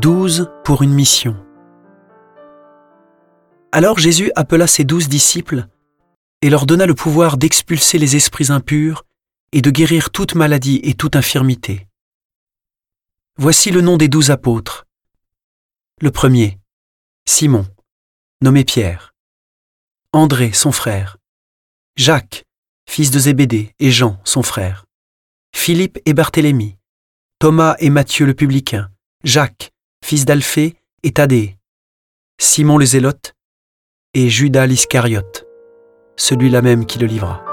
douze pour une mission. Alors Jésus appela ses douze disciples et leur donna le pouvoir d'expulser les esprits impurs et de guérir toute maladie et toute infirmité. Voici le nom des douze apôtres. Le premier, Simon, nommé Pierre. André, son frère. Jacques, fils de Zébédée, et Jean, son frère. Philippe et Barthélemy. Thomas et Matthieu le publicain. Jacques, fils d'Alphée, et Thaddée. Simon le Zélote, et Judas l'Iscariote, celui-là même qui le livra.